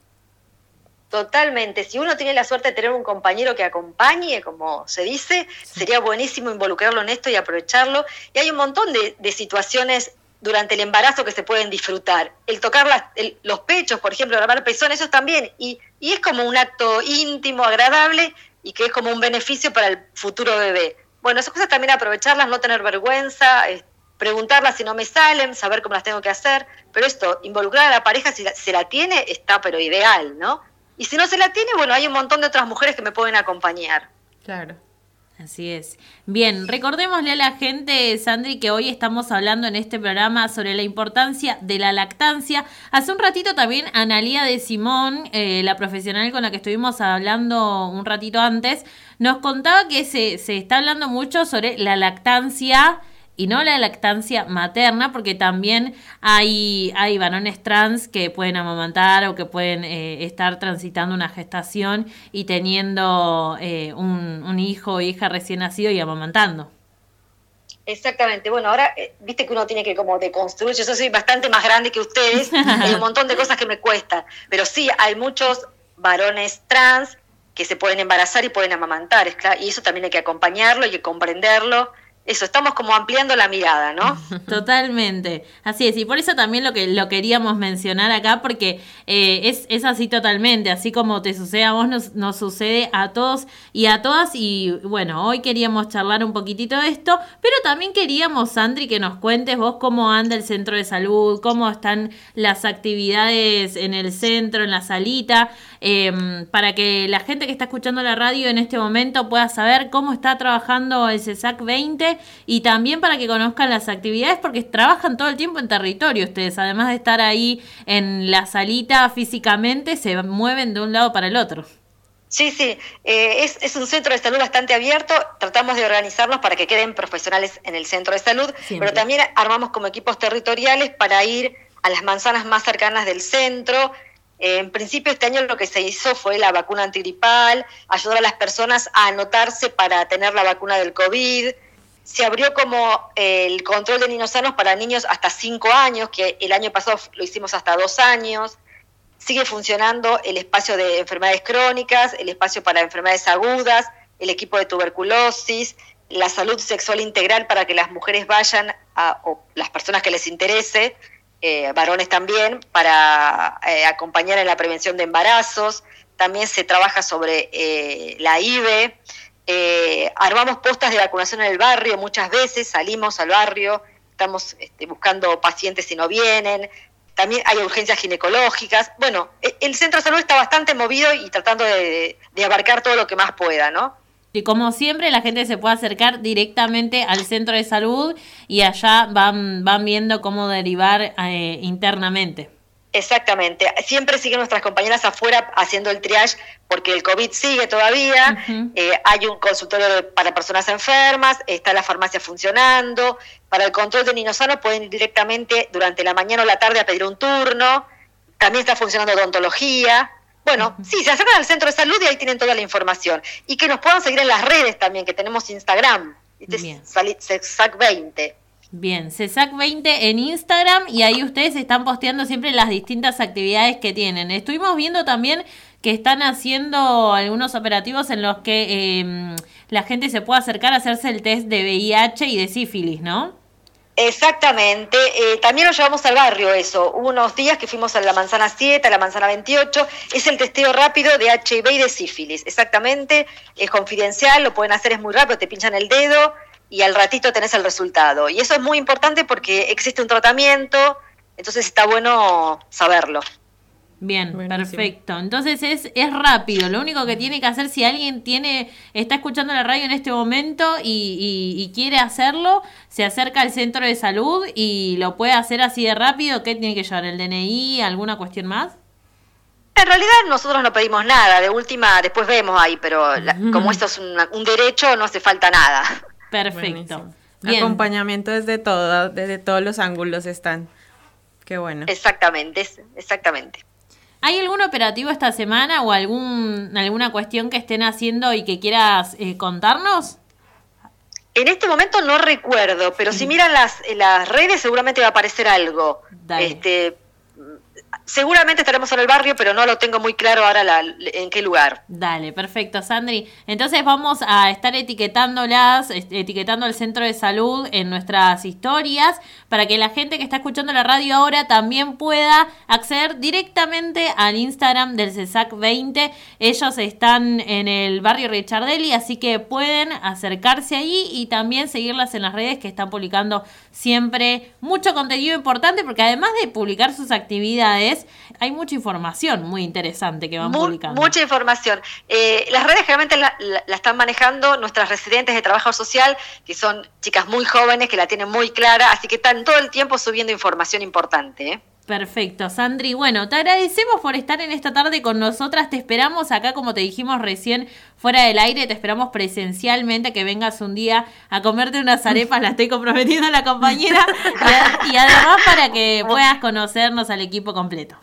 Totalmente. Si uno tiene la suerte de tener un compañero que acompañe, como se dice, sería buenísimo involucrarlo en esto y aprovecharlo. Y hay un montón de, de situaciones durante el embarazo que se pueden disfrutar. El tocar las- el- los pechos, por ejemplo, grabar pezones, eso también. Y, y es como un acto íntimo, agradable y que es como un beneficio para el futuro bebé. Bueno, esas cosas también aprovecharlas, no tener vergüenza, preguntarlas si no me salen, saber cómo las tengo que hacer. Pero esto, involucrar a la pareja, si la- se la tiene, está pero ideal, ¿no? Y si no se la tiene, bueno, hay un montón de otras mujeres que me pueden acompañar. Claro. Así es. Bien, recordémosle a la gente, Sandri, que hoy estamos hablando en este programa sobre la importancia de la lactancia. Hace un ratito también Analía de Simón, eh, la profesional con la que estuvimos hablando un ratito antes, nos contaba que se, se está hablando mucho sobre la lactancia y no la lactancia materna, porque también hay, hay varones trans que pueden amamantar o que pueden eh, estar transitando una gestación y teniendo eh, un, un hijo o hija recién nacido y amamantando. Exactamente. Bueno, ahora, eh, viste que uno tiene que como deconstruir. Yo soy bastante más grande que ustedes. hay un montón de cosas que me cuestan. Pero sí, hay muchos varones trans que se pueden embarazar y pueden amamantar. y eso también hay que acompañarlo, hay que comprenderlo. Eso, estamos como ampliando la mirada, ¿no? Totalmente, así es, y por eso también lo que lo queríamos mencionar acá, porque eh, es, es así totalmente, así como te sucede a vos, nos, nos sucede a todos y a todas, y bueno, hoy queríamos charlar un poquitito de esto, pero también queríamos, Sandri, que nos cuentes vos cómo anda el centro de salud, cómo están las actividades en el centro, en la salita, eh, para que la gente que está escuchando la radio en este momento pueda saber cómo está trabajando el CESAC 20 y también para que conozcan las actividades porque trabajan todo el tiempo en territorio ustedes, además de estar ahí en la salita físicamente, se mueven de un lado para el otro. Sí, sí, eh, es, es un centro de salud bastante abierto, tratamos de organizarnos para que queden profesionales en el centro de salud, Siempre. pero también armamos como equipos territoriales para ir a las manzanas más cercanas del centro. Eh, en principio este año lo que se hizo fue la vacuna antigripal, ayudar a las personas a anotarse para tener la vacuna del COVID. Se abrió como eh, el control de niños sanos para niños hasta 5 años, que el año pasado lo hicimos hasta 2 años sigue funcionando el espacio de enfermedades crónicas, el espacio para enfermedades agudas, el equipo de tuberculosis, la salud sexual integral para que las mujeres vayan, a, o las personas que les interese, eh, varones también, para eh, acompañar en la prevención de embarazos. También se trabaja sobre la IVE. Eh, armamos postas de vacunación en el barrio muchas veces, salimos al barrio, estamos este, buscando pacientes si no vienen, también hay urgencias ginecológicas. Bueno, e- el centro de salud está bastante movido y tratando de, abarcar todo lo que más pueda, ¿no? Y como siempre, la gente se puede acercar directamente al centro de salud y allá van, van viendo cómo derivar eh, internamente. Exactamente. Siempre siguen nuestras compañeras afuera haciendo el triage porque el COVID sigue todavía. Eh, hay un consultorio para personas enfermas, está la farmacia funcionando. Para el control de niños sanos pueden ir directamente durante la mañana o la tarde a pedir un turno. También está funcionando odontología. Bueno, sí, se acercan al centro de salud y ahí tienen toda la información. Y que nos puedan seguir en las redes también, que tenemos Instagram. Este es Sali- SEXAC20. Bien, CESAC20 en Instagram y ahí ustedes están posteando siempre las distintas actividades que tienen. Estuvimos viendo también que están haciendo algunos operativos en los que eh, la gente se puede acercar a hacerse el test de VIH y de sífilis, ¿no? Exactamente, eh, también lo llevamos al barrio eso. Hubo unos días que fuimos a la manzana 7, a la manzana 28. Es el testeo rápido de HIV y de sífilis. Exactamente, es confidencial, lo pueden hacer, es muy rápido, te pinchan el dedo y al ratito tenés el resultado. Y eso es muy importante porque existe un tratamiento, entonces está bueno saberlo. Bien, perfecto. Entonces es, es rápido. Lo único que tiene que hacer si alguien tiene está escuchando la radio en este momento y, y- y quiere hacerlo, se acerca al centro de salud y lo puede hacer así de rápido. ¿Qué tiene que llevar? ¿El DNI? ¿Alguna cuestión más? En realidad nosotros no pedimos nada, de última después vemos ahí, pero la- como esto es una- un derecho no hace falta nada. Perfecto. Acompañamiento desde todo, desde todos los ángulos están. Qué bueno. Exactamente, exactamente. ¿Hay algún operativo esta semana o algún alguna cuestión que estén haciendo y que quieras eh, contarnos? En este momento no recuerdo, pero si miran las, las redes seguramente va a aparecer algo. Dale. Este, seguramente estaremos en el barrio, pero no lo tengo muy claro ahora la- en qué lugar. Dale, perfecto, Sandri. Entonces vamos a estar etiquetándolas, etiquetando al centro de salud en nuestras historias para que la gente que está escuchando la radio ahora también pueda acceder directamente al Instagram del CESAC 20. Ellos están en el barrio Richardelli, así que pueden acercarse ahí y también seguirlas en las redes que están publicando siempre mucho contenido importante porque además de publicar sus actividades, hay mucha información muy interesante que van Mu- publicando. mucha información. Eh, las redes generalmente la, la- la están manejando nuestras residentes de trabajo social, que son chicas muy jóvenes, que la tienen muy clara, así que están todo el tiempo subiendo información importante. ¿eh? Perfecto, Sandri. Bueno, te agradecemos por estar en esta tarde con nosotras. Te esperamos acá, como te dijimos recién, fuera del aire. Te esperamos presencialmente que vengas un día a comerte unas arepas. La estoy comprometiendo a la compañera. Y, a- y además para que puedas conocernos al equipo completo.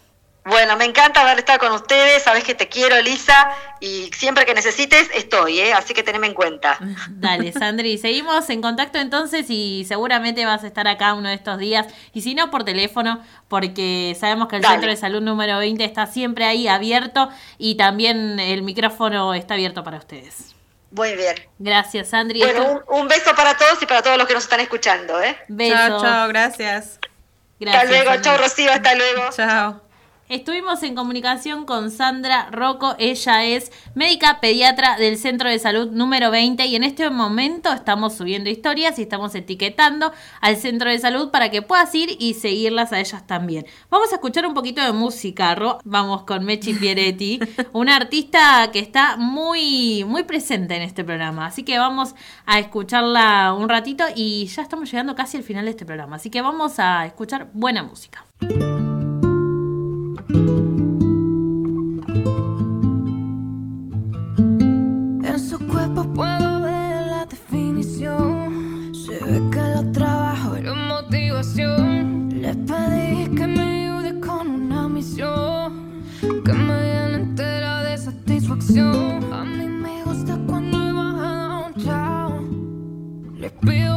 Bueno, me encanta haber estado con ustedes, sabes que te quiero, Elisa, y siempre que necesites estoy, ¿eh? así que teneme en cuenta. Dale, Sandri. Seguimos en contacto entonces y seguramente vas a estar acá uno de estos días. Y si no, por teléfono, porque sabemos que el Dale. Centro de Salud número 20 está siempre ahí abierto y también el micrófono está abierto para ustedes. Muy bien. Gracias, Sandri. Bueno, un, un beso para todos y para todos los que nos están escuchando. ¿eh? Besos. Chao, chao, gracias. hasta luego, Sandri. chao Rocío, hasta luego. Chao. Estuvimos en comunicación con Sandra Rocco, ella es médica pediatra del Centro de Salud número 20 y en este momento estamos subiendo historias y estamos etiquetando al Centro de Salud para que puedas ir y seguirlas a ellas también. Vamos a escuchar un poquito de música, Ro. vamos con Mechi Pieretti, una artista que está muy, muy presente en este programa, así que vamos a escucharla un ratito y ya estamos llegando casi al final de este programa, así que vamos a escuchar buena música. build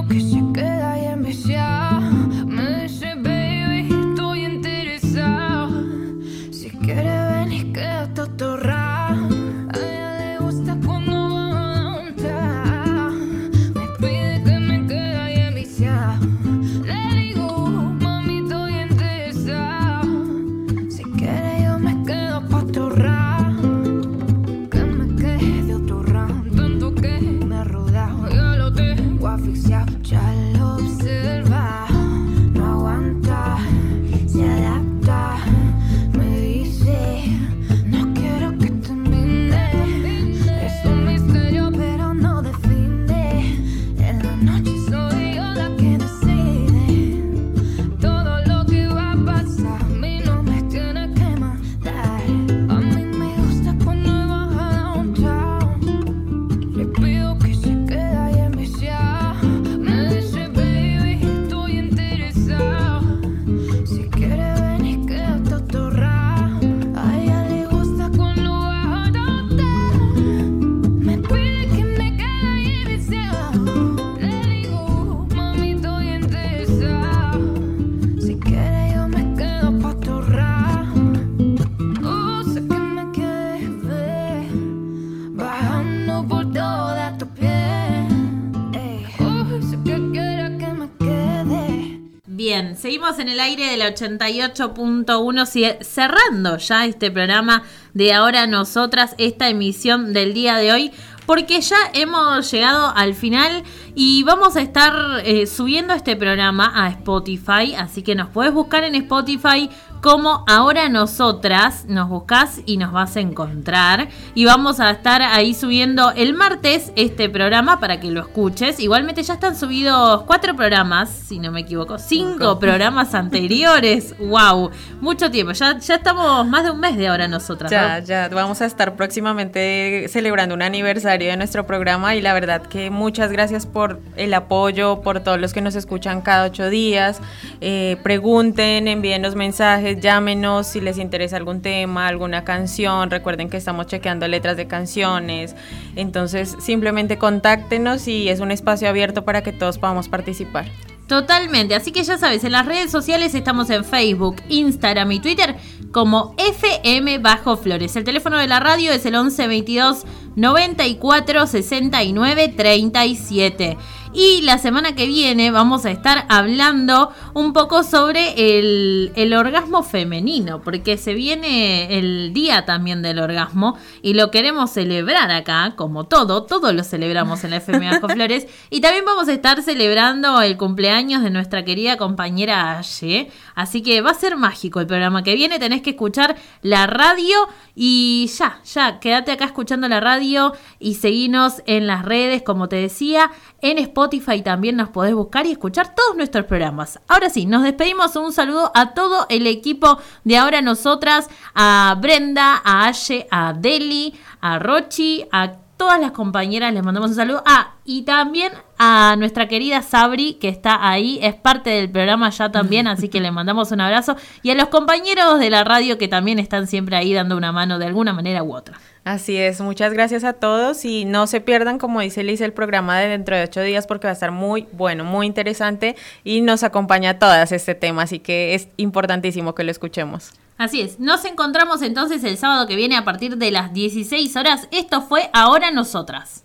seguimos en el aire del 88.1, sie- cerrando ya este programa de ahora nosotras, esta emisión del día de hoy, porque ya hemos llegado al final y vamos a estar eh, subiendo este programa a Spotify, así que nos puedes buscar en Spotify como ahora nosotras, nos buscas y nos vas a encontrar y vamos a estar ahí subiendo el martes este programa para que lo escuches. Igualmente ya están subidos cuatro programas, si no me equivoco, cinco, programas anteriores. wow, mucho tiempo. Ya, ya estamos más de un mes de ahora nosotras. Ya, ¿no? ya vamos a estar próximamente celebrando un aniversario de nuestro programa y la verdad que muchas gracias por el apoyo, por todos los que nos escuchan cada ocho días. Eh, pregunten, envíenos mensajes, llámenos si les interesa algún tema, alguna canción. Recuerden que estamos chequeando letras de canciones. Entonces simplemente contáctenos y es un espacio abierto para que todos podamos participar. Totalmente, así que ya sabes, en las redes sociales estamos en Facebook, Instagram y Twitter como FM Bajo Flores. El teléfono de la radio es el 11 22 94 69 37. Y la semana que viene vamos a estar hablando un poco sobre el, el orgasmo femenino, porque se viene el día también del orgasmo y lo queremos celebrar acá, como todo, todo lo celebramos en la FM Bajo Flores. Y también vamos a estar celebrando el cumpleaños de nuestra querida compañera Aye. Así que va a ser mágico el programa que viene, tenés que escuchar la radio y ya, ya, quédate acá escuchando la radio y seguinos en las redes, como te decía, en Spotify también nos podés buscar y escuchar todos nuestros programas. Ahora sí, nos despedimos, un saludo a todo el equipo de ahora nosotras, a Brenda, a Aye, a Deli, a Rochi, a todas las compañeras les mandamos un saludo. Ah, y también a nuestra querida Sabri, que está ahí, es parte del programa ya también, así que le mandamos un abrazo. Y a los compañeros de la radio que también están siempre ahí dando una mano de alguna manera u otra. Así es, muchas gracias a todos y no se pierdan, como dice Liz, el programa de dentro de ocho días porque va a estar muy bueno, muy interesante y nos acompaña a todas este tema, así que es importantísimo que lo escuchemos. Así es, nos encontramos entonces el sábado que viene a partir de las 16 horas. Esto fue Ahora Nosotras.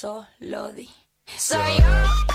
Tú solo di. Soy yo.